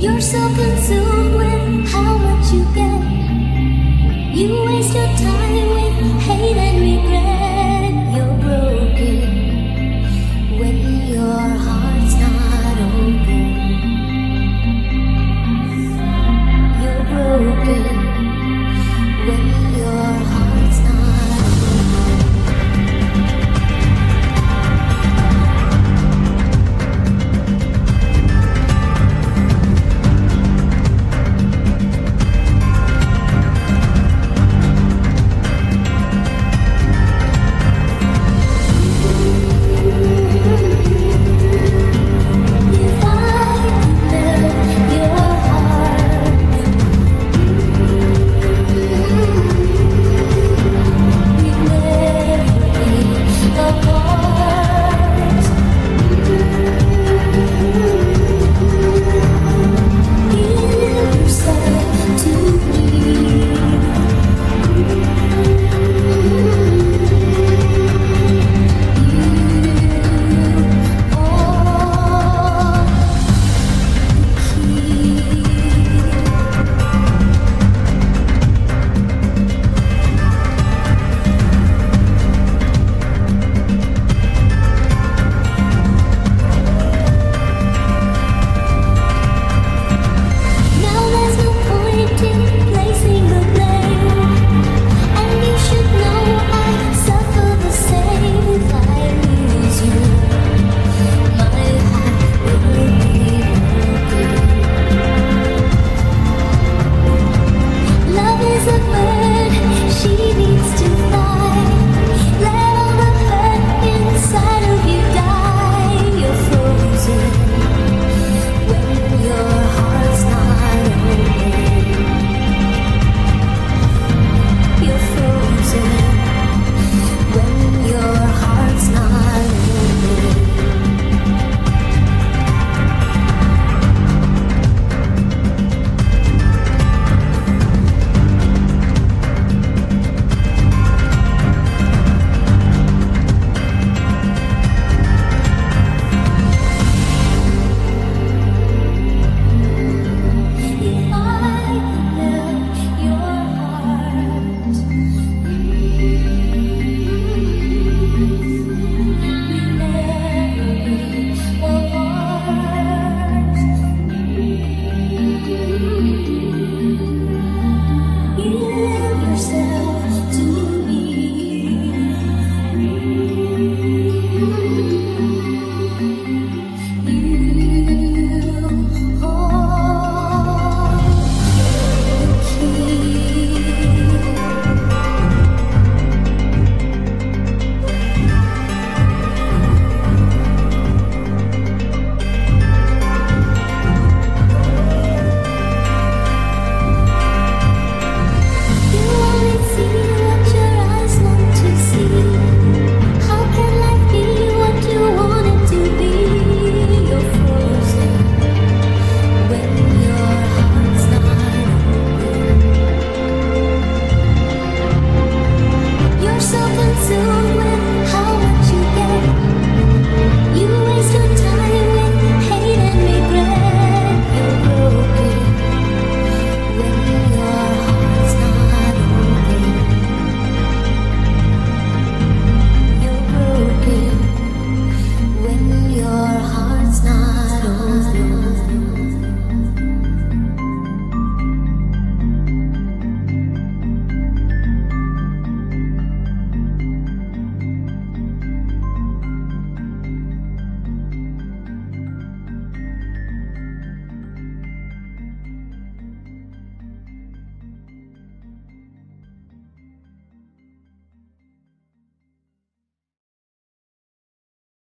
You're so consumed.